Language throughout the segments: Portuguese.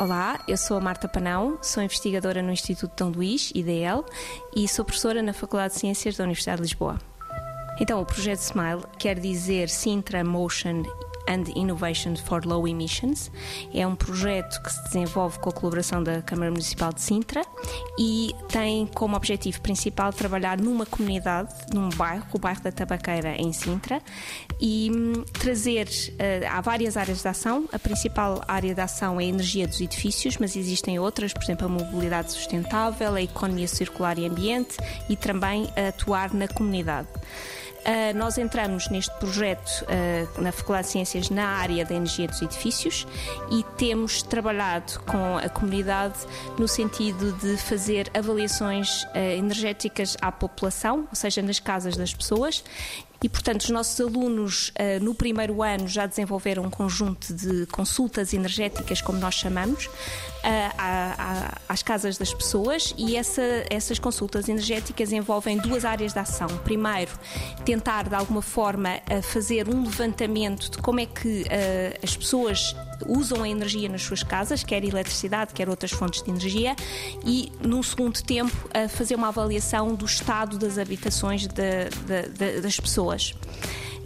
Olá, eu sou a Marta Panão, sou investigadora no Instituto Dom Luís, IDL, e sou professora na Faculdade de Ciências da Universidade de Lisboa. Então, o projeto SMILE quer dizer Sintra Motion and Innovation for Low Emissions. É um projeto que se desenvolve com a colaboração da Câmara Municipal de Sintra e tem como objetivo principal trabalhar numa comunidade, num bairro, o bairro da Tabaqueira, em Sintra, e hum, trazer. Uh, há várias áreas de ação. A principal área de ação é a energia dos edifícios, mas existem outras, por exemplo, a mobilidade sustentável, a economia circular e ambiente e também atuar na comunidade. Uh, nós entramos neste projeto uh, na Faculdade de Ciências na área da energia dos edifícios e temos trabalhado com a comunidade no sentido de fazer avaliações uh, energéticas à população, ou seja, nas casas das pessoas, e, portanto, os nossos alunos uh, no primeiro ano já desenvolveram um conjunto de consultas energéticas, como nós chamamos, uh, às casas das pessoas e essa, essas consultas energéticas envolvem duas áreas de ação. Primeiro, tentar de alguma forma uh, fazer um levantamento de como é que as pessoas usam a energia nas suas casas, quer eletricidade, quer outras fontes de energia, e num segundo tempo fazer uma avaliação do estado das habitações de, de, de, das pessoas.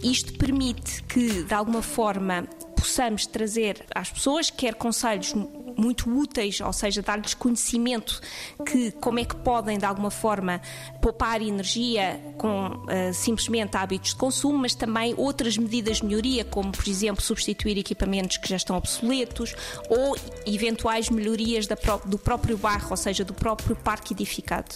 Isto permite que, de alguma forma, possamos trazer às pessoas, quer conselhos muito úteis, ou seja, dar-lhes conhecimento que como é que podem de alguma forma poupar energia com uh, simplesmente hábitos de consumo, mas também outras medidas de melhoria, como por exemplo substituir equipamentos que já estão obsoletos ou eventuais melhorias do próprio bairro, ou seja, do próprio parque edificado.